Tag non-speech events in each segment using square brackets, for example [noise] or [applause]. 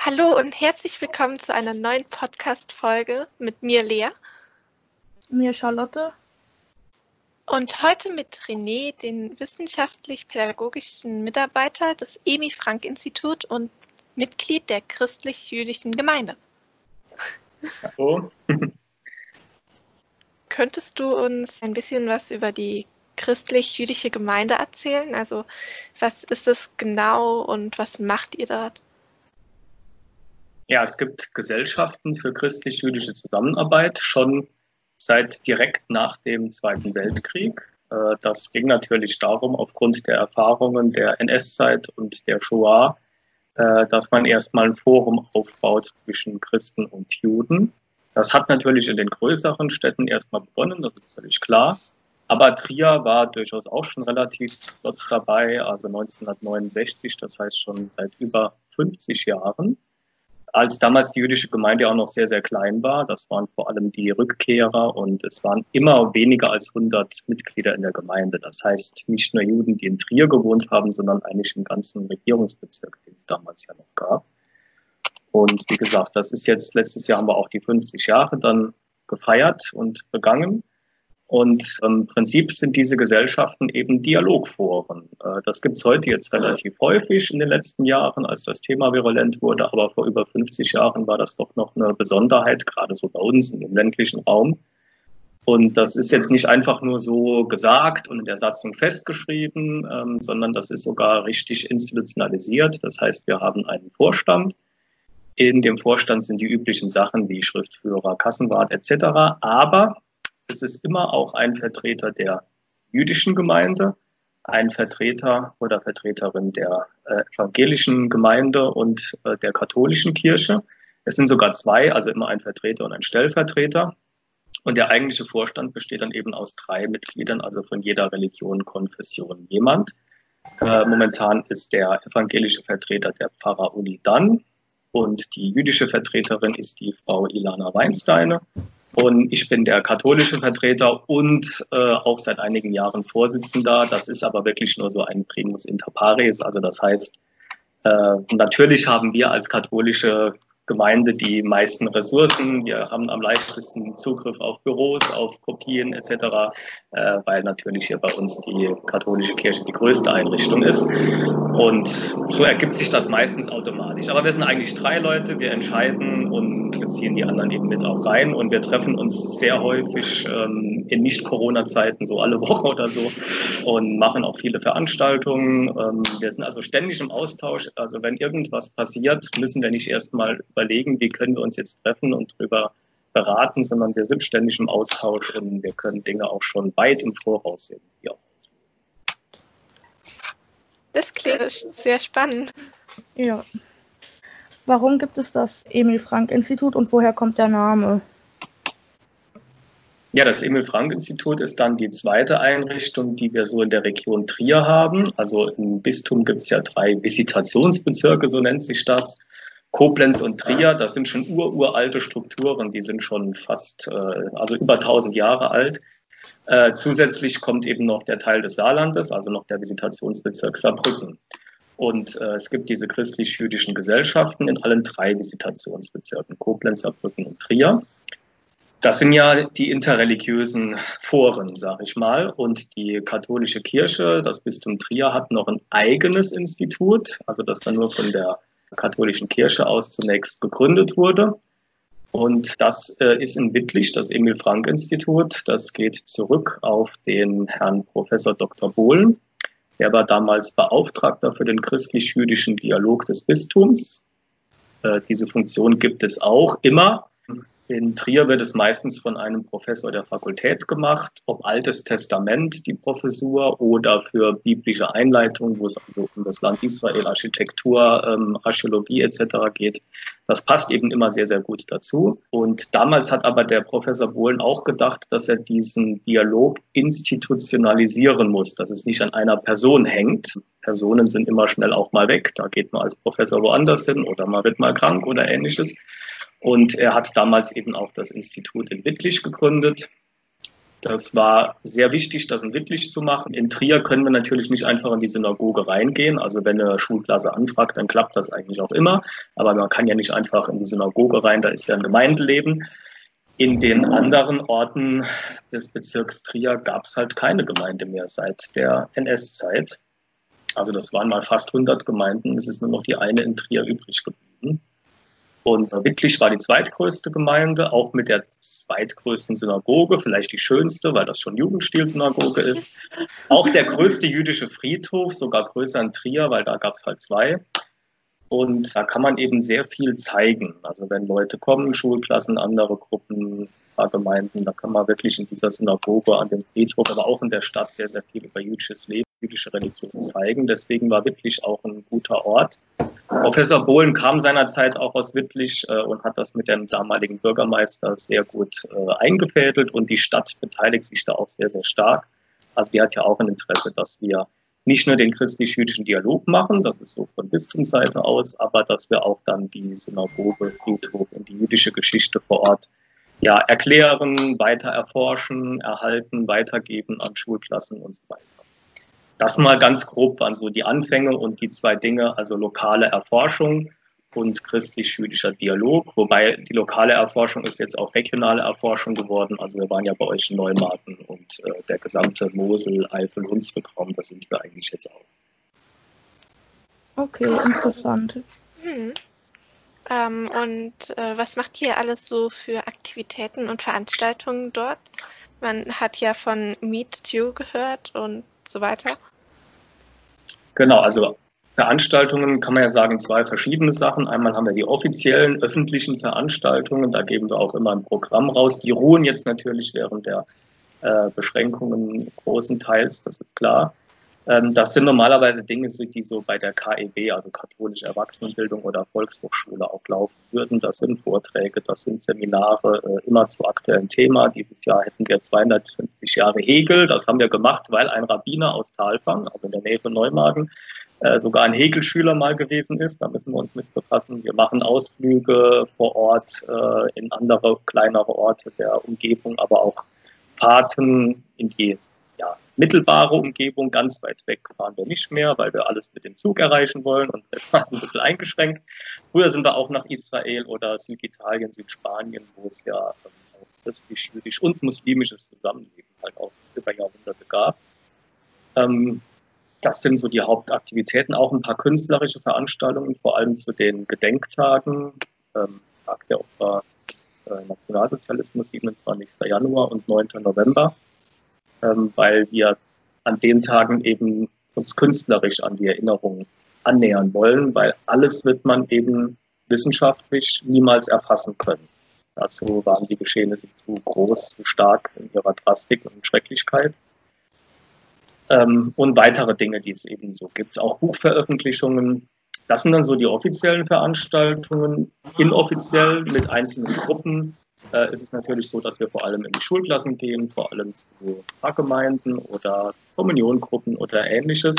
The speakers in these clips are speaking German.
Hallo und herzlich willkommen zu einer neuen Podcast-Folge mit mir, Lea. Mir, Charlotte. Und heute mit René, den wissenschaftlich-pädagogischen Mitarbeiter des Emi Frank Institut und Mitglied der christlich-jüdischen Gemeinde. Hallo. [laughs] Könntest du uns ein bisschen was über die christlich-jüdische Gemeinde erzählen? Also was ist es genau und was macht ihr dort? Ja, es gibt Gesellschaften für christlich-jüdische Zusammenarbeit schon seit direkt nach dem Zweiten Weltkrieg. Äh, das ging natürlich darum, aufgrund der Erfahrungen der NS-Zeit und der Shoah, äh, dass man erstmal ein Forum aufbaut zwischen Christen und Juden. Das hat natürlich in den größeren Städten erstmal begonnen, das ist völlig klar. Aber Trier war durchaus auch schon relativ dort dabei, also 1969, das heißt schon seit über 50 Jahren als damals die jüdische Gemeinde auch noch sehr, sehr klein war. Das waren vor allem die Rückkehrer und es waren immer weniger als 100 Mitglieder in der Gemeinde. Das heißt, nicht nur Juden, die in Trier gewohnt haben, sondern eigentlich im ganzen Regierungsbezirk, den es damals ja noch gab. Und wie gesagt, das ist jetzt, letztes Jahr haben wir auch die 50 Jahre dann gefeiert und begangen. Und im Prinzip sind diese Gesellschaften eben Dialogforen. Äh, das gibt es heute jetzt relativ häufig in den letzten Jahren, als das Thema virulent wurde. Aber vor über 50 Jahren war das doch noch eine Besonderheit, gerade so bei uns in dem ländlichen Raum. Und das ist jetzt nicht einfach nur so gesagt und in der Satzung festgeschrieben, ähm, sondern das ist sogar richtig institutionalisiert. Das heißt, wir haben einen Vorstand. In dem Vorstand sind die üblichen Sachen wie Schriftführer, Kassenwart etc. Aber es ist immer auch ein Vertreter der jüdischen Gemeinde, ein Vertreter oder Vertreterin der äh, evangelischen Gemeinde und äh, der katholischen Kirche. Es sind sogar zwei, also immer ein Vertreter und ein Stellvertreter. Und der eigentliche Vorstand besteht dann eben aus drei Mitgliedern, also von jeder Religion, Konfession jemand. Äh, momentan ist der evangelische Vertreter der Pfarrer Uli Dann und die jüdische Vertreterin ist die Frau Ilana Weinsteine. Und ich bin der katholische Vertreter und äh, auch seit einigen Jahren Vorsitzender. Das ist aber wirklich nur so ein Primus inter pares. Also das heißt, äh, natürlich haben wir als katholische Gemeinde die meisten Ressourcen. Wir haben am leichtesten Zugriff auf Büros, auf Kopien etc., äh, weil natürlich hier bei uns die katholische Kirche die größte Einrichtung ist. Und so ergibt sich das meistens automatisch. Aber wir sind eigentlich drei Leute, wir entscheiden und beziehen die anderen eben mit auch rein. Und wir treffen uns sehr häufig ähm, in Nicht-Corona-Zeiten, so alle Woche oder so, und machen auch viele Veranstaltungen. Ähm, wir sind also ständig im Austausch. Also wenn irgendwas passiert, müssen wir nicht erstmal überlegen, wie können wir uns jetzt treffen und drüber beraten, sondern wir sind ständig im Austausch und wir können Dinge auch schon weit im Voraus sehen. Ja. Das klingt sehr spannend. Ja. Warum gibt es das Emil Frank Institut und woher kommt der Name? Ja, das Emil Frank Institut ist dann die zweite Einrichtung, die wir so in der Region Trier haben. Also im Bistum gibt es ja drei Visitationsbezirke, so nennt sich das. Koblenz und Trier, das sind schon ururalte Strukturen, die sind schon fast, äh, also über 1000 Jahre alt. Äh, zusätzlich kommt eben noch der Teil des Saarlandes, also noch der Visitationsbezirk Saarbrücken. Und äh, es gibt diese christlich-jüdischen Gesellschaften in allen drei Visitationsbezirken, Koblenz, Saarbrücken und Trier. Das sind ja die interreligiösen Foren, sage ich mal. Und die katholische Kirche, das Bistum Trier, hat noch ein eigenes Institut, also das dann nur von der katholischen Kirche aus zunächst gegründet wurde. Und das äh, ist in Wittlich, das Emil Frank Institut. Das geht zurück auf den Herrn Professor Dr. Bohlen. Er war damals Beauftragter für den christlich-jüdischen Dialog des Bistums. Äh, diese Funktion gibt es auch immer in Trier wird es meistens von einem Professor der Fakultät gemacht, ob Altes Testament, die Professur, oder für biblische Einleitung, wo es also um das Land Israel, Architektur, ähm, Archäologie etc. geht. Das passt eben immer sehr, sehr gut dazu. Und damals hat aber der Professor Bohlen auch gedacht, dass er diesen Dialog institutionalisieren muss, dass es nicht an einer Person hängt. Personen sind immer schnell auch mal weg. Da geht man als Professor woanders hin oder man wird mal krank oder ähnliches. Und er hat damals eben auch das Institut in Wittlich gegründet. Das war sehr wichtig, das in Wittlich zu machen. In Trier können wir natürlich nicht einfach in die Synagoge reingehen. Also wenn eine Schulklasse anfragt, dann klappt das eigentlich auch immer. Aber man kann ja nicht einfach in die Synagoge rein, da ist ja ein Gemeindeleben. In den anderen Orten des Bezirks Trier gab es halt keine Gemeinde mehr seit der NS-Zeit. Also das waren mal fast 100 Gemeinden. Es ist nur noch die eine in Trier übrig geblieben. Und Wittlich war die zweitgrößte Gemeinde, auch mit der zweitgrößten Synagoge, vielleicht die schönste, weil das schon Jugendstil-Synagoge ist. Auch der größte jüdische Friedhof, sogar größer in Trier, weil da gab es halt zwei. Und da kann man eben sehr viel zeigen. Also wenn Leute kommen, Schulklassen, andere Gruppen, Gemeinden, da kann man wirklich in dieser Synagoge, an dem Friedhof, aber auch in der Stadt sehr, sehr viel über jüdisches Leben, jüdische Religion zeigen. Deswegen war Wittlich auch ein guter Ort. Professor Bohlen kam seinerzeit auch aus Wittlich äh, und hat das mit dem damaligen Bürgermeister sehr gut äh, eingefädelt und die Stadt beteiligt sich da auch sehr, sehr stark. Also die hat ja auch ein Interesse, dass wir nicht nur den christlich-jüdischen Dialog machen, das ist so von Bistumsseite aus, aber dass wir auch dann die Synagoge, Friedhof und die jüdische Geschichte vor Ort ja, erklären, weiter erforschen, erhalten, weitergeben an Schulklassen und so weiter. Das mal ganz grob waren so die Anfänge und die zwei Dinge, also lokale Erforschung und christlich-jüdischer Dialog, wobei die lokale Erforschung ist jetzt auch regionale Erforschung geworden. Also wir waren ja bei euch in Neumarken und äh, der gesamte Mosel, Eifel, Hunsrück-Raum, da sind wir eigentlich jetzt auch. Okay, interessant. Hm. Ähm, und äh, was macht ihr alles so für Aktivitäten und Veranstaltungen dort? Man hat ja von Meet You gehört und so weiter? Genau, also Veranstaltungen kann man ja sagen, zwei verschiedene Sachen. Einmal haben wir die offiziellen öffentlichen Veranstaltungen, da geben wir auch immer ein Programm raus. Die ruhen jetzt natürlich während der äh, Beschränkungen großenteils, das ist klar. Ähm, das sind normalerweise Dinge, die so bei der KEB, also katholische Erwachsenenbildung oder Volkshochschule auch laufen würden. Das sind Vorträge, das sind Seminare, äh, immer zu aktuellen Thema. Dieses Jahr hätten wir 250 Jahre Hegel. Das haben wir gemacht, weil ein Rabbiner aus Talfang, also in der Nähe von Neumagen, äh, sogar ein Hegel-Schüler mal gewesen ist. Da müssen wir uns mit befassen. Wir machen Ausflüge vor Ort äh, in andere kleinere Orte der Umgebung, aber auch Fahrten in die ja, mittelbare Umgebung, ganz weit weg fahren wir nicht mehr, weil wir alles mit dem Zug erreichen wollen und es war ein bisschen eingeschränkt. Früher sind wir auch nach Israel oder Süditalien, Südspanien, wo es ja ähm, christlich, jüdisch und muslimisches Zusammenleben halt auch über Jahrhunderte gab. Ähm, das sind so die Hauptaktivitäten, auch ein paar künstlerische Veranstaltungen, vor allem zu den Gedenktagen, ähm, Tag der Opfer äh, Nationalsozialismus, 27. Januar und 9. November ähm, weil wir an den Tagen eben uns künstlerisch an die Erinnerung annähern wollen, weil alles wird man eben wissenschaftlich niemals erfassen können. Dazu waren die Geschehnisse zu groß, zu stark in ihrer Drastik und Schrecklichkeit. Ähm, und weitere Dinge, die es eben so gibt. Auch Buchveröffentlichungen. Das sind dann so die offiziellen Veranstaltungen. Inoffiziell mit einzelnen Gruppen äh, ist es natürlich so, dass wir vor allem in die Schulklassen gehen, vor allem zu Pfarrgemeinden oder Kommuniongruppen oder ähnliches.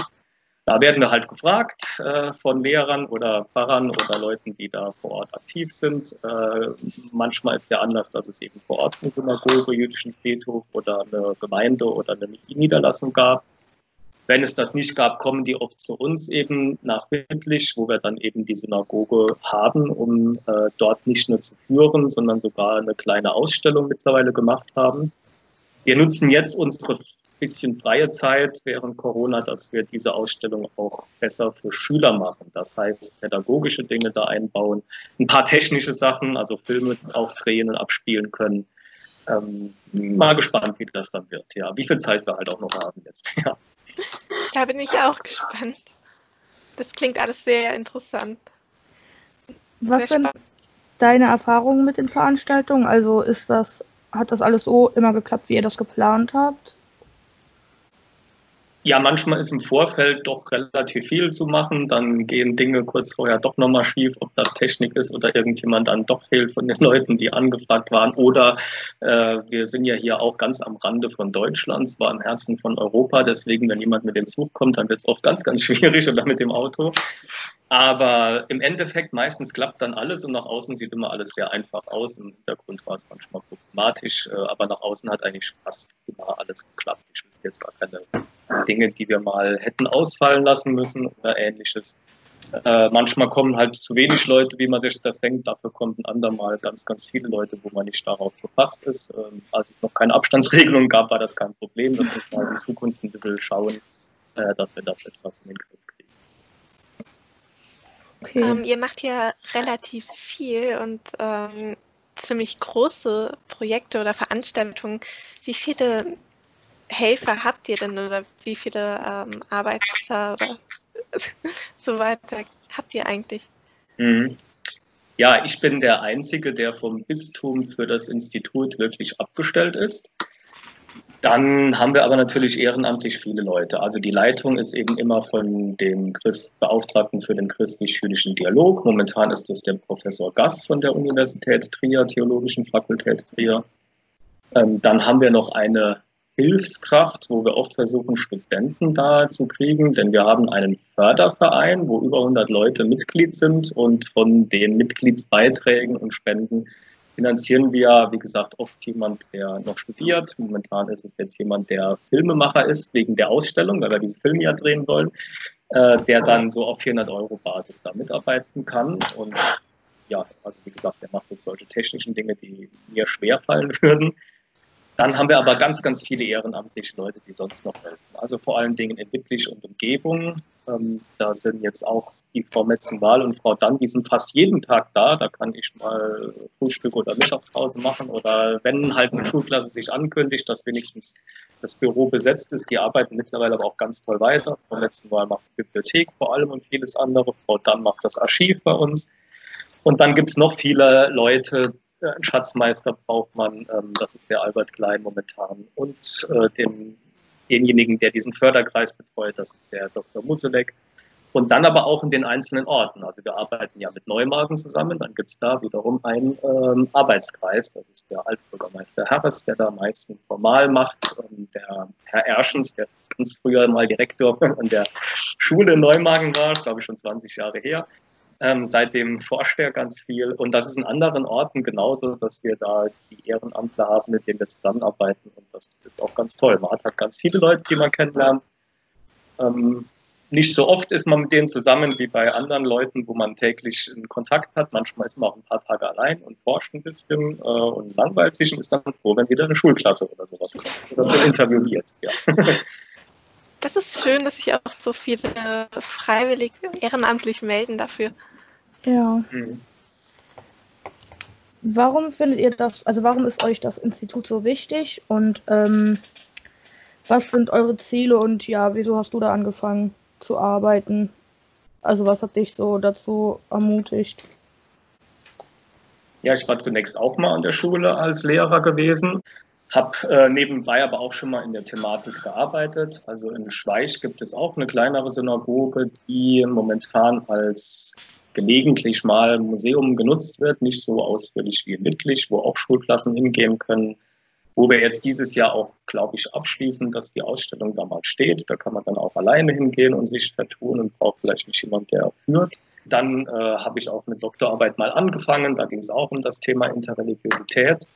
Da werden wir halt gefragt äh, von Lehrern oder Pfarrern oder Leuten, die da vor Ort aktiv sind. Äh, manchmal ist der Anlass, dass es eben vor Ort eine Synagoge, jüdischen Friedhof oder eine Gemeinde oder eine Niederlassung gab. Wenn es das nicht gab, kommen die oft zu uns eben nach Wittlich, wo wir dann eben die Synagoge haben, um äh, dort nicht nur zu führen, sondern sogar eine kleine Ausstellung mittlerweile gemacht haben. Wir nutzen jetzt unsere bisschen freie Zeit während Corona, dass wir diese Ausstellung auch besser für Schüler machen. Das heißt, pädagogische Dinge da einbauen, ein paar technische Sachen, also Filme auch drehen und abspielen können. Ähm, mal gespannt, wie das dann wird. Ja, wie viel Zeit wir halt auch noch haben jetzt. [laughs] Ja. [laughs] Da bin ich auch gespannt. Das klingt alles sehr interessant. Was sehr sind deine Erfahrungen mit den Veranstaltungen? Also ist das, hat das alles so immer geklappt, wie ihr das geplant habt? Ja, manchmal ist im Vorfeld doch relativ viel zu machen. Dann gehen Dinge kurz vorher doch nochmal schief, ob das Technik ist oder irgendjemand dann doch fehlt von den [laughs] Leuten, die angefragt waren. Oder äh, wir sind ja hier auch ganz am Rande von Deutschland, zwar im Herzen von Europa. Deswegen, wenn jemand mit dem Zug kommt, dann wird es oft ganz, ganz [laughs] schwierig oder mit dem Auto. Aber im Endeffekt meistens klappt dann alles und nach außen sieht immer alles sehr einfach aus. Im Hintergrund war es manchmal problematisch, äh, aber nach außen hat eigentlich fast immer alles geklappt. Ich wüsste jetzt gar keine Dinge, die wir mal hätten ausfallen lassen müssen oder ähnliches. Äh, manchmal kommen halt zu wenig Leute, wie man sich das denkt. Dafür kommen andermal ganz, ganz viele Leute, wo man nicht darauf gefasst ist. Ähm, als es noch keine Abstandsregelung gab, war das kein Problem. Das muss man in Zukunft ein bisschen schauen, äh, dass wir das etwas in den Griff kriegen. Okay. Ähm, ihr macht ja relativ viel und ähm, ziemlich große Projekte oder Veranstaltungen. Wie viele Helfer habt ihr denn oder wie viele ähm, Arbeiter oder [laughs] so weiter habt ihr eigentlich? Mhm. Ja, ich bin der Einzige, der vom Bistum für das Institut wirklich abgestellt ist. Dann haben wir aber natürlich ehrenamtlich viele Leute. Also die Leitung ist eben immer von dem Christ Beauftragten für den christlich-jüdischen Dialog. Momentan ist das der Professor Gass von der Universität Trier, Theologischen Fakultät Trier. Ähm, dann haben wir noch eine Hilfskraft, wo wir oft versuchen, Studenten da zu kriegen, denn wir haben einen Förderverein, wo über 100 Leute Mitglied sind und von den Mitgliedsbeiträgen und Spenden finanzieren wir, wie gesagt, oft jemand, der noch studiert. Momentan ist es jetzt jemand, der Filmemacher ist, wegen der Ausstellung, weil wir diesen Film ja drehen wollen, äh, der dann so auf 400 Euro Basis da mitarbeiten kann. Und ja, also wie gesagt, der macht jetzt solche technischen Dinge, die mir schwerfallen [laughs] würden. Dann haben wir aber ganz, ganz viele ehrenamtliche Leute, die sonst noch helfen. Also vor allen Dingen in Wittlich und Umgebung. Ähm, da sind jetzt auch die Frau Metzenwahl und Frau Dann, die sind fast jeden Tag da. Da kann ich mal Frühstück oder Mittagspause machen. Oder wenn halt eine Schulklasse sich ankündigt, dass wenigstens das Büro besetzt ist. Die arbeiten mittlerweile aber auch ganz toll weiter. Frau Metzenwahl macht die Bibliothek vor allem und vieles andere. Frau Dann macht das Archiv bei uns. Und dann gibt es noch viele Leute, einen Schatzmeister braucht man, ähm, das ist der Albert Klein momentan. Und äh, den, denjenigen, der diesen Förderkreis betreut, das ist der Dr. Muselek. Und dann aber auch in den einzelnen Orten. Also wir arbeiten ja mit Neumarken zusammen. Dann gibt es da wiederum einen ähm, Arbeitskreis. Das ist der Altbürgermeister Harris, der da am meisten formal macht. Und der Herr Erschens, der ganz früher mal Direktor an der Schule in Neumagen war, glaube ich schon 20 Jahre her. Ähm, seitdem forscht er ganz viel. Und das ist in anderen Orten genauso, dass wir da die Ehrenamtler haben, mit denen wir zusammenarbeiten. Und das ist auch ganz toll. Man hat halt ganz viele Leute, die man kennenlernt. Ähm, nicht so oft ist man mit denen zusammen wie bei anderen Leuten, wo man täglich in Kontakt hat. Manchmal ist man auch ein paar Tage allein und forscht ein bisschen äh, und langweilt sich und ist dann froh, wenn wieder eine Schulklasse oder sowas kommt. Ist ein Interview jetzt, ja. Das ist schön, dass sich auch so viele freiwillig ehrenamtlich melden dafür. Ja. Mhm. Warum findet ihr das, also warum ist euch das Institut so wichtig und ähm, was sind eure Ziele und ja, wieso hast du da angefangen zu arbeiten? Also was hat dich so dazu ermutigt? Ja, ich war zunächst auch mal an der Schule als Lehrer gewesen habe äh, nebenbei aber auch schon mal in der Thematik gearbeitet. Also in Schweich gibt es auch eine kleinere Synagoge, die momentan als gelegentlich mal Museum genutzt wird, nicht so ausführlich wie Wittlich, wo auch Schulklassen hingehen können. Wo wir jetzt dieses Jahr auch, glaube ich, abschließen, dass die Ausstellung da mal steht. Da kann man dann auch alleine hingehen und sich vertun und braucht vielleicht nicht jemand, der führt. Dann äh, habe ich auch eine Doktorarbeit mal angefangen. Da ging es auch um das Thema Interreligiosität.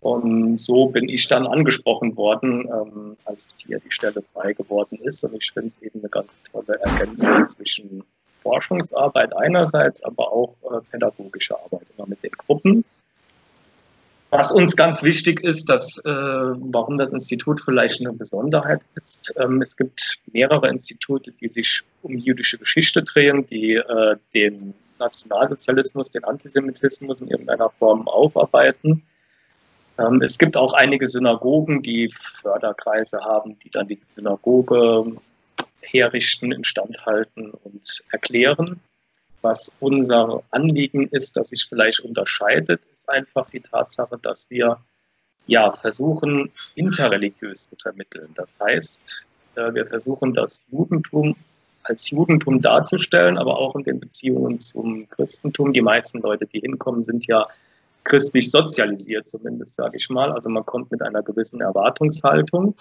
Und so bin ich dann angesprochen worden, ähm, als hier die Stelle frei geworden ist. Und ich finde es eben eine ganz tolle Ergänzung zwischen Forschungsarbeit einerseits, aber auch äh, pädagogische Arbeit immer mit den Gruppen. Was uns ganz wichtig ist, dass, äh, warum das Institut vielleicht eine Besonderheit ist. Ähm, es gibt mehrere Institute, die sich um jüdische Geschichte drehen, die äh, den Nationalsozialismus, den Antisemitismus in irgendeiner Form aufarbeiten. Ähm, es gibt auch einige Synagogen, die Förderkreise haben, die dann die Synagoge herrichten, instand halten und erklären. Was unser Anliegen ist, das sich vielleicht unterscheidet, ist einfach die Tatsache, dass wir ja versuchen, interreligiös zu vermitteln. Das heißt, äh, wir versuchen das Judentum als Judentum darzustellen, aber auch in den Beziehungen zum Christentum. Die meisten Leute, die hinkommen, sind ja christlich sozialisiert, zumindest sage ich mal. Also man kommt mit einer gewissen Erwartungshaltung.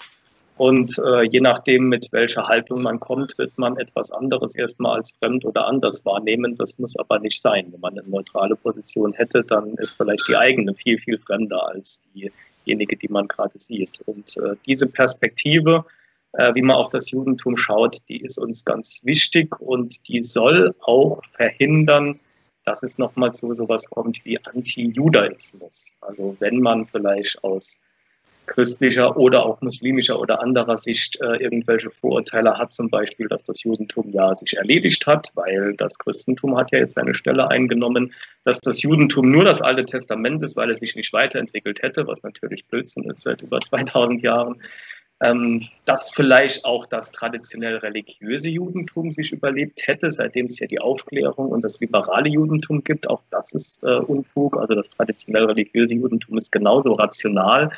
Und äh, je nachdem, mit welcher Haltung man kommt, wird man etwas anderes erstmal als fremd oder anders wahrnehmen. Das muss aber nicht sein. Wenn man eine neutrale Position hätte, dann ist vielleicht die eigene viel, viel fremder als diejenige, die man gerade sieht. Und äh, diese Perspektive, äh, wie man auf das Judentum schaut, die ist uns ganz wichtig und die soll auch verhindern, dass es nochmal zu sowas kommt wie Anti-Judaismus. Also wenn man vielleicht aus christlicher oder auch muslimischer oder anderer Sicht äh, irgendwelche Vorurteile hat, zum Beispiel, dass das Judentum ja sich erledigt hat, weil das Christentum hat ja jetzt seine Stelle eingenommen, dass das Judentum nur das Alte Testament ist, weil es sich nicht weiterentwickelt hätte, was natürlich Blödsinn ist seit über 2000 Jahren. Ähm, dass vielleicht auch das traditionell religiöse Judentum sich überlebt hätte, seitdem es ja die Aufklärung und das liberale Judentum gibt. Auch das ist äh, Unfug. Also das traditionell religiöse Judentum ist genauso rational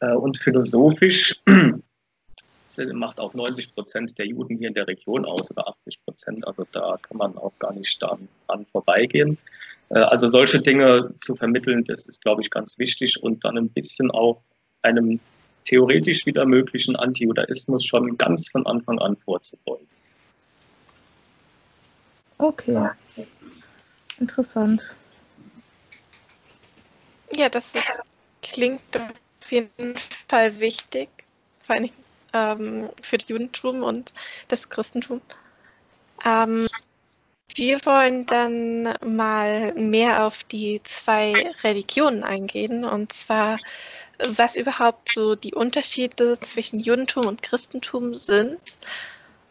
äh, und philosophisch [clears throat] macht auch 90 Prozent der Juden hier in der Region aus oder 80 Prozent. Also da kann man auch gar nicht dran, dran vorbeigehen. Äh, also solche Dinge zu vermitteln, das ist, glaube ich, ganz wichtig und dann ein bisschen auch einem theoretisch wieder möglichen Anti-Judaismus schon ganz von Anfang an vorzubeugen. Okay. Interessant. Ja, das ist, klingt auf jeden Fall wichtig, vor allem ähm, für das Judentum und das Christentum. Ähm, wir wollen dann mal mehr auf die zwei Religionen eingehen, und zwar was überhaupt so die Unterschiede zwischen Judentum und Christentum sind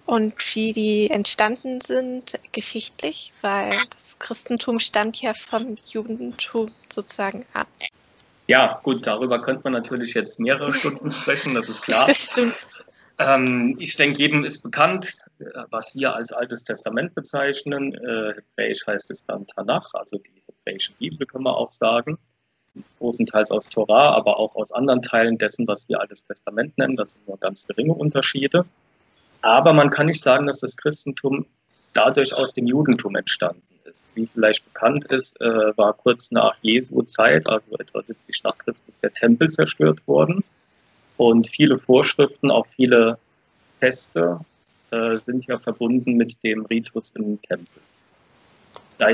und wie die entstanden sind geschichtlich, weil das Christentum stammt ja vom Judentum sozusagen ab. Ja, gut, darüber könnte man natürlich jetzt mehrere [laughs] Stunden sprechen, das ist klar. Das stimmt. Ähm, ich denke, jedem ist bekannt, was wir als Altes Testament bezeichnen. Äh, Hebräisch heißt es dann Tanach, also die hebräische Bibel, können wir auch sagen. Großenteils aus Torah, aber auch aus anderen Teilen dessen, was wir Altes Testament nennen. Das sind nur ganz geringe Unterschiede. Aber man kann nicht sagen, dass das Christentum dadurch aus dem Judentum entstanden ist. Wie vielleicht bekannt ist, äh, war kurz nach Jesu Zeit, also etwa 70 nach Christus, der Tempel zerstört worden. Und viele Vorschriften, auch viele Feste äh, sind ja verbunden mit dem Ritus im Tempel.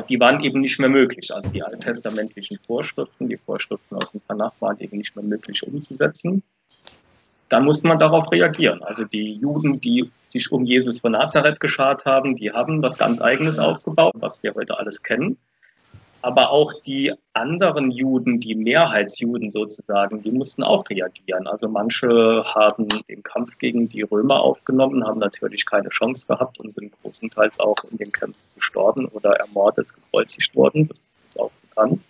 Die waren eben nicht mehr möglich. Also die alttestamentlichen Vorschriften, die Vorschriften aus dem Tanach waren eben nicht mehr möglich umzusetzen dann muss man darauf reagieren. Also die Juden, die sich um Jesus von Nazareth geschart haben, die haben was ganz Eigenes aufgebaut, was wir heute alles kennen. Aber auch die anderen Juden, die Mehrheitsjuden sozusagen, die mussten auch reagieren. Also manche haben den Kampf gegen die Römer aufgenommen, haben natürlich keine Chance gehabt und sind großenteils auch in den Kämpfen gestorben oder ermordet, gekreuzigt worden. Das ist auch bekannt.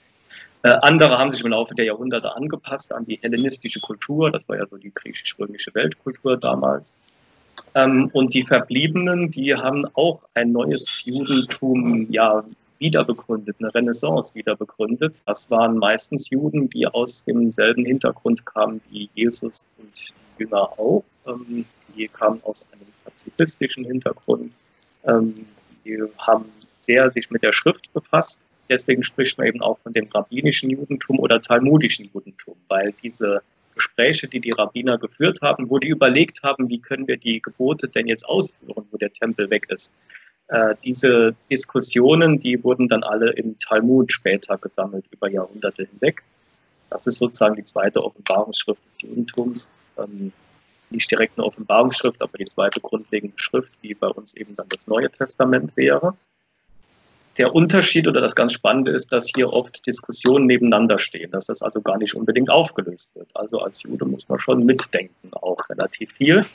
Äh, andere haben sich im Laufe der Jahrhunderte angepasst an die hellenistische Kultur. Das war ja so die griechisch-römische Weltkultur damals. Ähm, und die Verbliebenen, die haben auch ein neues Judentum ja wiederbegründet, eine Renaissance wiederbegründet. Das waren meistens Juden, die aus demselben Hintergrund kamen wie Jesus und die Jünger auch. Ähm, die kamen aus einem pazifistischen Hintergrund. Ähm, die haben sehr sich mit der Schrift befasst Deswegen spricht man eben auch von dem rabbinischen Judentum oder talmudischen Judentum, weil diese Gespräche, die die Rabbiner geführt haben, wo die überlegt haben, wie können wir die Gebote denn jetzt ausführen, wo der Tempel weg ist. Äh, diese Diskussionen, die wurden dann alle im Talmud später gesammelt, über Jahrhunderte hinweg. Das ist sozusagen die zweite Offenbarungsschrift des Judentums. Ähm, nicht direkt eine Offenbarungsschrift, aber die zweite grundlegende Schrift, die bei uns eben dann das Neue Testament wäre der Unterschied oder das ganz Spannende ist, dass hier oft Diskussionen nebeneinander stehen, dass das also gar nicht unbedingt aufgelöst wird. Also als Jude muss man schon mitdenken, auch relativ viel.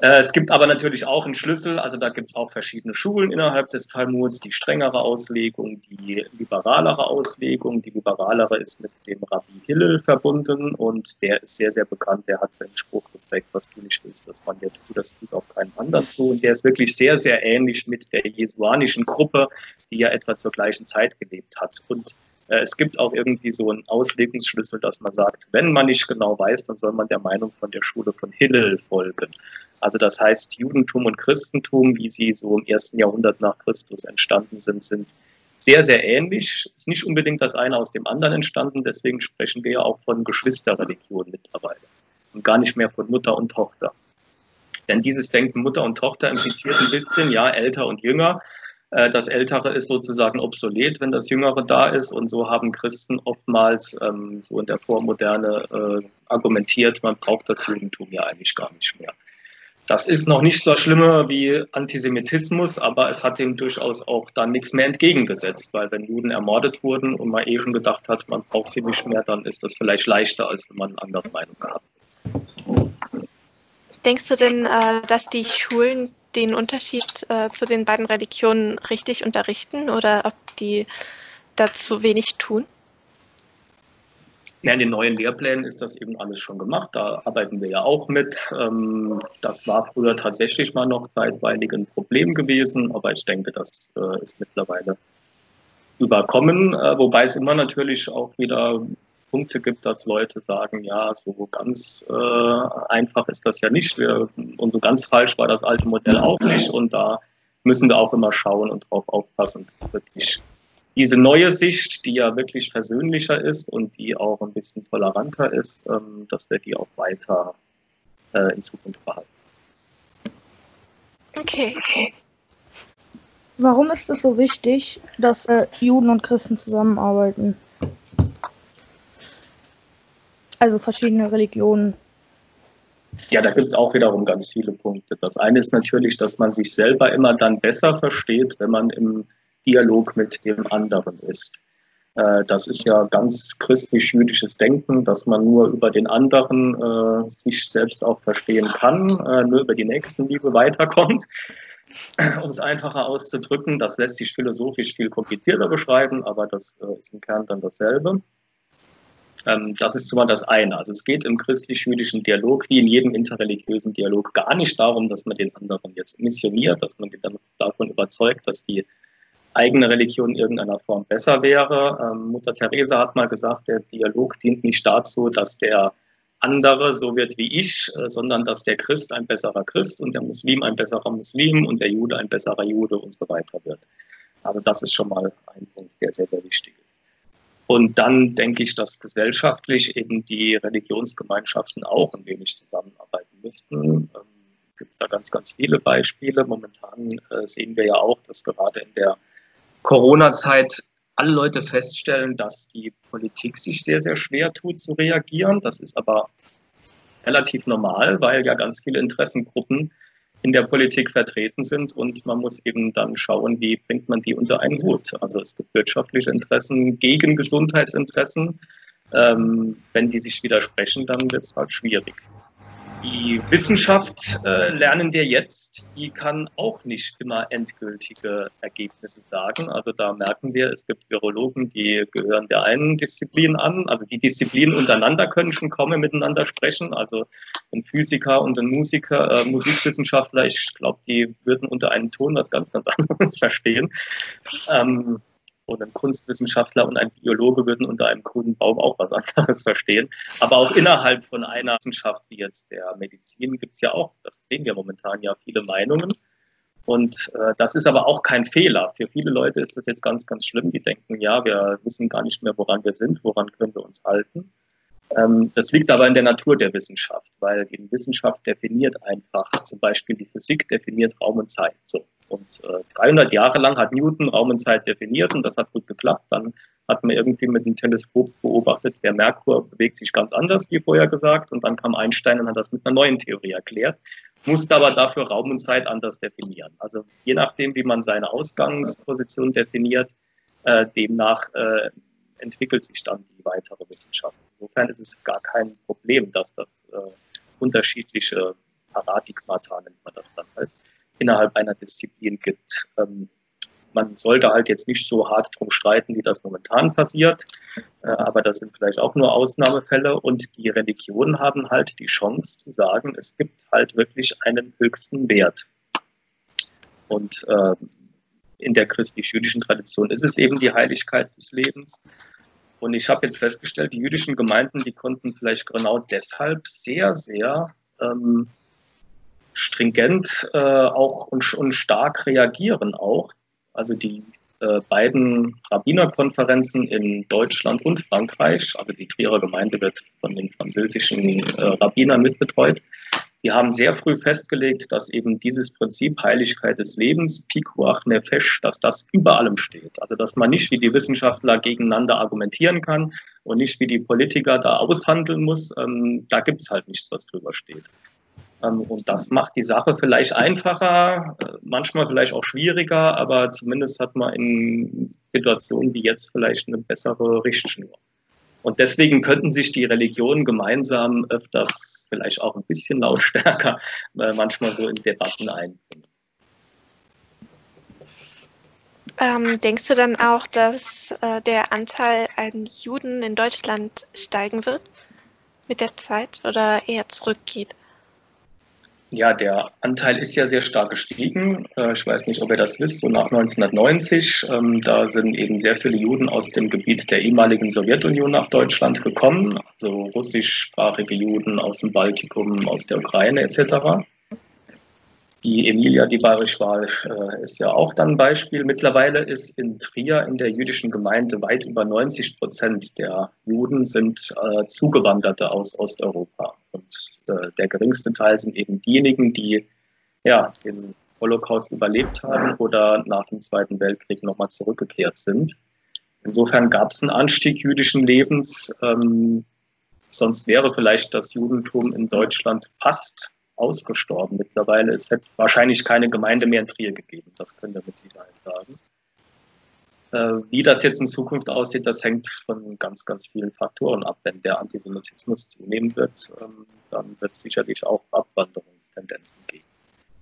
Äh, es gibt aber natürlich auch einen Schlüssel, also da gibt es auch verschiedene Schulen innerhalb des Talmuds, die strengere Auslegung, die liberalere Auslegung. Die liberalere ist mit dem Rabbi Hillel verbunden und der ist sehr, sehr bekannt. Der hat den Spruch geprägt, was du nicht willst, dass man dir tut, das tut auch keinem anderen zu. Und der ist wirklich sehr, sehr ähnlich mit der jesuanischen Gruppe, die ja etwa zur gleichen Zeit gelebt hat. Und äh, es gibt auch irgendwie so einen Auslegungsschlüssel, dass man sagt, wenn man nicht genau weiß, dann soll man der Meinung von der Schule von Hillel folgen. Also das heißt, Judentum und Christentum, wie sie so im ersten Jahrhundert nach Christus entstanden sind, sind sehr, sehr ähnlich. Ist nicht unbedingt das eine aus dem anderen entstanden, deswegen sprechen wir ja auch von Geschwisterreligionen mittlerweile. und gar nicht mehr von Mutter und Tochter. Denn dieses Denken Mutter und Tochter impliziert ein bisschen, ja, älter und jünger. Äh, das Ältere ist sozusagen obsolet, wenn das Jüngere da ist. Und so haben Christen oftmals ähm, so in der Vormoderne äh, argumentiert, man braucht das Judentum ja eigentlich gar nicht mehr. Das ist noch nicht so schlimmer wie Antisemitismus, aber es hat dem durchaus auch dann nichts mehr entgegengesetzt, weil wenn Juden ermordet wurden und man eh schon gedacht hat, man braucht sie nicht mehr, dann ist das vielleicht leichter, als wenn man eine andere Meinung hat. Denkst du denn, äh, dass die Schulen den Unterschied äh, zu den beiden Religionen richtig unterrichten oder ob die dazu wenig tun? Ja, in den neuen Lehrplänen ist das eben alles schon gemacht. Da arbeiten wir ja auch mit. Ähm, das war früher tatsächlich mal noch zeitweilig ein Problem gewesen, aber ich denke, das äh, ist mittlerweile überkommen. Äh, wobei es immer natürlich auch wieder Punkte gibt, dass Leute sagen, ja, so ganz äh, einfach ist das ja nicht. Wir, und so ganz falsch war das alte Modell auch nicht. Und da müssen wir auch immer schauen und darauf aufpassen, wirklich diese neue Sicht, die ja wirklich versöhnlicher ist und die auch ein bisschen toleranter ist, ähm, dass wir die auch weiter äh, in Zukunft behalten. Okay. Warum ist es so wichtig, dass äh, Juden und Christen zusammenarbeiten? Also verschiedene Religionen. Ja, da gibt es auch wiederum ganz viele Punkte. Das eine ist natürlich, dass man sich selber immer dann besser versteht, wenn man im Dialog mit dem anderen ist. Äh, das ist ja ganz christlich-jüdisches Denken, dass man nur über den anderen äh, sich selbst auch verstehen kann, äh, nur über die Nächstenliebe weiterkommt. [laughs] Um es einfacher auszudrücken, das lässt sich philosophisch viel komplizierter beschreiben, aber das äh, ist im Kern dann dasselbe. Ähm, das ist zwar das eine. Also es geht im christlich-jüdischen Dialog wie in jedem interreligiösen Dialog gar nicht darum, dass man den anderen jetzt missioniert, dass man davon überzeugt, dass die eigene Religion in irgendeiner Form besser wäre. Ähm, Mutter Teresa hat mal gesagt, der Dialog dient nicht dazu, dass der andere so wird wie ich, äh, sondern dass der Christ ein besserer Christ und der Muslim ein besserer Muslim und der Jude ein besserer Jude und so weiter wird. Also das ist schon mal ein Punkt, der sehr, sehr wichtig ist. Und dann denke ich, dass gesellschaftlich eben die Religionsgemeinschaften auch ein wenig zusammenarbeiten müssten. Es ähm, gibt da ganz, ganz viele Beispiele. Momentan äh, sehen wir ja auch, dass gerade in der Corona-Zeit alle Leute feststellen, dass die Politik sich sehr, sehr schwer tut zu reagieren. Das ist aber relativ normal, weil ja ganz viele Interessengruppen in der Politik vertreten sind und man muss eben dann schauen, wie bringt man die unter einen Hut. Also es gibt wirtschaftliche Interessen gegen Gesundheitsinteressen. Ähm, wenn die sich widersprechen, dann wird es halt schwierig. Die Wissenschaft äh, lernen wir jetzt, die kann auch nicht immer endgültige Ergebnisse sagen. Also da merken wir, es gibt Virologen, die gehören der einen Disziplin an. Also die Disziplinen untereinander können schon kaum miteinander sprechen. Also ein Physiker und ein Musiker, äh, Musikwissenschaftler, ich glaube, die würden unter einem Ton was ganz, ganz [laughs] anderes verstehen. Ähm, und ein Kunstwissenschaftler und ein Biologe würden unter einem grünen Baum auch was anderes [laughs] verstehen. Aber auch innerhalb von einer Wissenschaft wie jetzt der Medizin gibt es ja auch, das sehen wir momentan ja, viele Meinungen. Und äh, das ist aber auch kein Fehler. Für viele Leute ist das jetzt ganz, ganz schlimm. Die denken, ja, wir wissen gar nicht mehr, woran wir sind, woran können wir uns halten. Ähm, das liegt aber in der Natur der Wissenschaft, weil die Wissenschaft definiert einfach, zum Beispiel die Physik definiert Raum und Zeit. So. Und äh, 300 Jahre lang hat Newton Raum und Zeit definiert und das hat gut geklappt. Dann hat man irgendwie mit dem Teleskop beobachtet, der Merkur bewegt sich ganz anders, wie vorher gesagt. Und dann kam Einstein und hat das mit einer neuen Theorie erklärt, musste aber dafür Raum und Zeit anders definieren. Also je nachdem, wie man seine Ausgangsposition definiert, äh, demnach äh, entwickelt sich dann die weitere Wissenschaft. Insofern ist es gar kein Problem, dass das äh, unterschiedliche Paradigmata, nennt man das dann halt, innerhalb einer Disziplin gibt. Ähm, man sollte halt jetzt nicht so hart drum streiten, wie das momentan passiert, äh, aber das sind vielleicht auch nur Ausnahmefälle und die Religionen haben halt die Chance zu sagen, es gibt halt wirklich einen höchsten Wert. Und äh, in der christlich-jüdischen Tradition ist es eben die Heiligkeit des Lebens. Und ich habe jetzt festgestellt, die jüdischen Gemeinden, die konnten vielleicht genau deshalb sehr, sehr ähm, stringent äh, auch und, und stark reagieren auch. Also die äh, beiden Rabbinerkonferenzen in Deutschland und Frankreich, also die Trierer Gemeinde wird von den französischen äh, Rabbinern mitbetreut, die haben sehr früh festgelegt, dass eben dieses Prinzip Heiligkeit des Lebens, Pikuach Nefesh, dass das über allem steht. Also dass man nicht wie die Wissenschaftler gegeneinander argumentieren kann und nicht wie die Politiker da aushandeln muss. Ähm, da gibt es halt nichts, was drüber steht. Ähm, und das macht die Sache vielleicht einfacher, äh, manchmal vielleicht auch schwieriger, aber zumindest hat man in Situationen wie jetzt vielleicht eine bessere Richtschnur. Und deswegen könnten sich die Religionen gemeinsam öfters vielleicht auch ein bisschen lautstärker äh, manchmal so in Debatten einbringen. Ähm, denkst du dann auch, dass äh, der Anteil an Juden in Deutschland steigen wird mit der Zeit oder eher zurückgeht? Ja, der Anteil ist ja sehr stark gestiegen. Äh, ich weiß nicht, ob ihr das wisst, so nach 1990. Ähm, da sind eben sehr viele Juden aus dem Gebiet der ehemaligen Sowjetunion nach Deutschland gekommen, also russischsprachige Juden aus dem Baltikum, aus der Ukraine etc. Die Emilia, die bayerisch war, äh, ist ja auch dann ein Beispiel. Mittlerweile ist in Trier in der jüdischen Gemeinde weit über 90 Prozent der Juden sind äh, Zugewanderte aus Osteuropa. Und äh, der geringste Teil sind eben diejenigen, die ja, den Holocaust überlebt haben oder nach dem Zweiten Weltkrieg nochmal zurückgekehrt sind. Insofern gab es einen Anstieg jüdischen Lebens. Ähm, sonst wäre vielleicht das Judentum in Deutschland fast ausgestorben mittlerweile. Es hätte wahrscheinlich keine Gemeinde mehr in Trier gegeben, das können wir mit Sicherheit sagen. Äh, wie das jetzt in Zukunft aussieht, das hängt von ganz, ganz vielen Faktoren ab. Wenn der Antisemitismus zunehmen wird, ähm, dann wird es sicherlich auch Abwanderungstendenzen geben.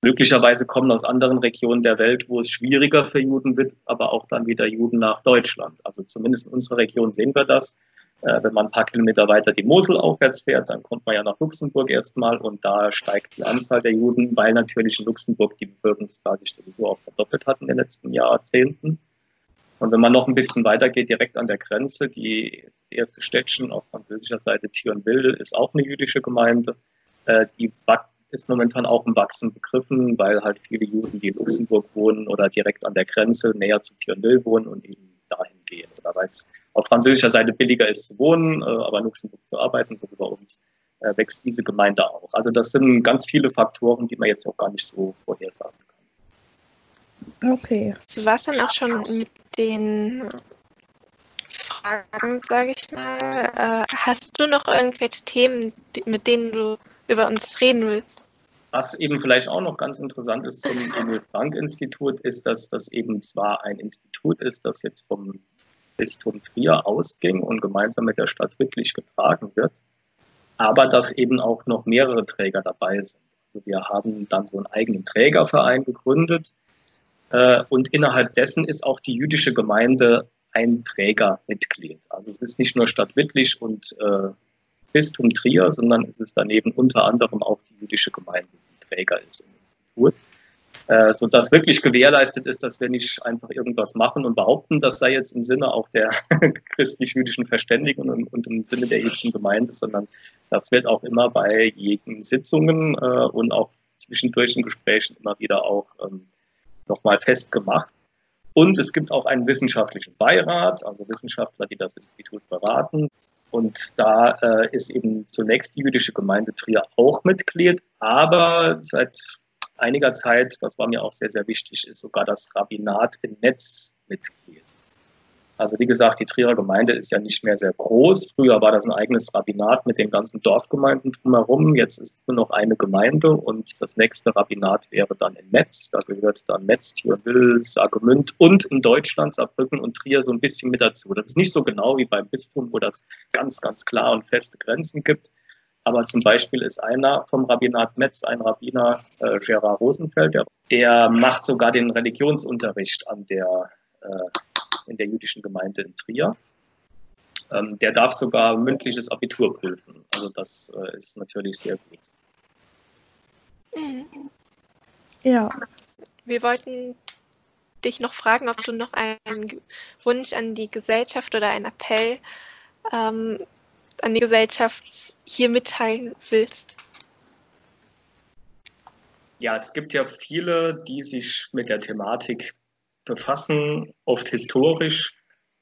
Möglicherweise kommen aus anderen Regionen der Welt, wo es schwieriger für Juden wird, aber auch dann wieder Juden nach Deutschland. Also zumindest in unserer Region sehen wir das. Äh, wenn man ein paar Kilometer weiter die Mosel aufwärts fährt, dann kommt man ja nach Luxemburg erstmal und da steigt die Anzahl der Juden, weil natürlich in Luxemburg die Bevölkerungszahl sich sowieso auch verdoppelt hat in den letzten Jahrzehnten. Und wenn man noch ein bisschen weiter geht, direkt an der Grenze, die, das erste Städtchen auf französischer Seite Thionville ist auch eine jüdische Gemeinde. Äh, die ist momentan auch im Wachsen begriffen, weil halt viele Juden, die in Luxemburg wohnen oder direkt an der Grenze näher zu Thionville wohnen und eben dahin gehen. Oder weil es auf französischer Seite billiger ist zu wohnen, äh, aber in Luxemburg zu arbeiten, so wie bei uns, äh, wächst diese Gemeinde auch. Also das sind ganz viele Faktoren, die man jetzt auch gar nicht so vorhersagen kann. Okay. Du warst dann auch schon mit den Fragen, sage ich mal. Äh, hast du noch irgendwelche Themen, mit denen du über uns reden willst? Was eben vielleicht auch noch ganz interessant ist zum Emil Frank Institut, ist, dass das eben zwar ein Institut ist, das jetzt vom Bistum Trier ausging und gemeinsam mit der Stadt wirklich getragen wird, aber dass eben auch noch mehrere Träger dabei sind. Also wir haben dann so einen eigenen Trägerverein gegründet und innerhalb dessen ist auch die jüdische Gemeinde ein Trägermitglied. Also es ist nicht nur Stadt Wittlich und äh, Bistum Trier, sondern es ist daneben unter anderem auch die jüdische Gemeinde, die Träger ist im Institut. Äh, sodass wirklich gewährleistet ist, dass wir nicht einfach irgendwas machen und behaupten, das sei jetzt im Sinne auch der [laughs] christlich-jüdischen Verständigung und, und, im Sinne der jüdischen Gemeinde, sondern das wird auch immer bei jeden Sitzungen äh, und auch zwischendurch in Gesprächen immer wieder auch ähm, nochmal festgemacht. Und es gibt auch einen wissenschaftlichen Beirat, also Wissenschaftler, die das Institut beraten. Und da äh, ist eben zunächst die jüdische Gemeinde Trier auch Mitglied, aber seit einiger Zeit, das war mir auch sehr, sehr wichtig, ist sogar das Rabbinat im Netz Mitglied. Also wie gesagt, die Trierer Gemeinde ist ja nicht mehr sehr groß. Früher war das ein eigenes Rabbinat mit den ganzen Dorfgemeinden drumherum. Jetzt ist nur noch eine Gemeinde und das nächste Rabbinat wäre dann in Metz. Da gehört dann Metz, Thionville, Saargemünd und in Deutschland Saarbrücken und Trier so ein bisschen mit dazu. Das ist nicht so genau wie beim Bistum, wo das ganz, ganz klar und feste Grenzen gibt. Aber zum Beispiel ist einer vom Rabbinat Metz, ein Rabbiner, äh, Gerard Rosenfeld, der, der macht sogar den Religionsunterricht an der äh, in der jüdischen Gemeinde in Trier. Ähm, der darf sogar mündliches Abitur prüfen. Also das äh, ist natürlich sehr gut. Mhm. Ja. Wir wollten dich noch fragen, ob du noch einen Wunsch an die Gesellschaft oder einen Appell ähm, an die Gesellschaft hier mitteilen willst. Ja, es gibt ja viele, die sich mit der Thematik befassen, oft historisch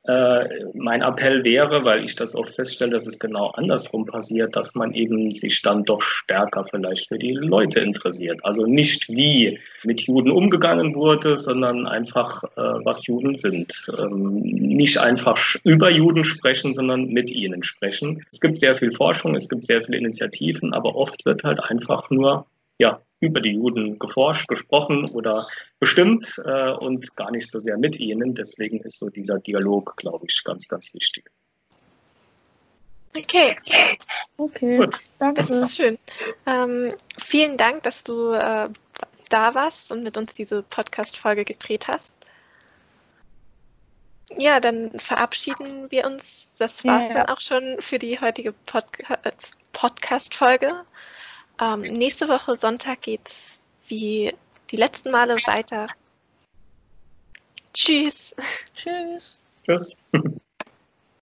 äh, mein Appell wäre, weil ich das oft feststelle, dass es genau andersrum passiert, dass man eben sich dann doch stärker vielleicht für die Leute interessiert. Also nicht wie mit Juden umgegangen wurde, sondern einfach, äh, was Juden sind. Ähm, nicht einfach über Juden sprechen, sondern mit ihnen sprechen. Es gibt sehr viel Forschung, es gibt sehr viele Initiativen, aber oft wird halt einfach nur ja, über die Juden geforscht, gesprochen oder bestimmt äh, und gar nicht so sehr mit ihnen. Deswegen ist so dieser Dialog, glaube ich, ganz, ganz wichtig. Okay. Okay, Gut. danke. Das ist schön. Ähm, vielen Dank, dass du äh, da warst und mit uns diese Podcast-Folge gedreht hast. Ja, dann verabschieden wir uns. Das war es ja, ja. dann auch schon für die heutige Podca Podcast-Folge. Ähm, nächste Woche Sonntag geht's wie die letzten Male weiter. Tschüss. Tschüss. Tschüss. [laughs]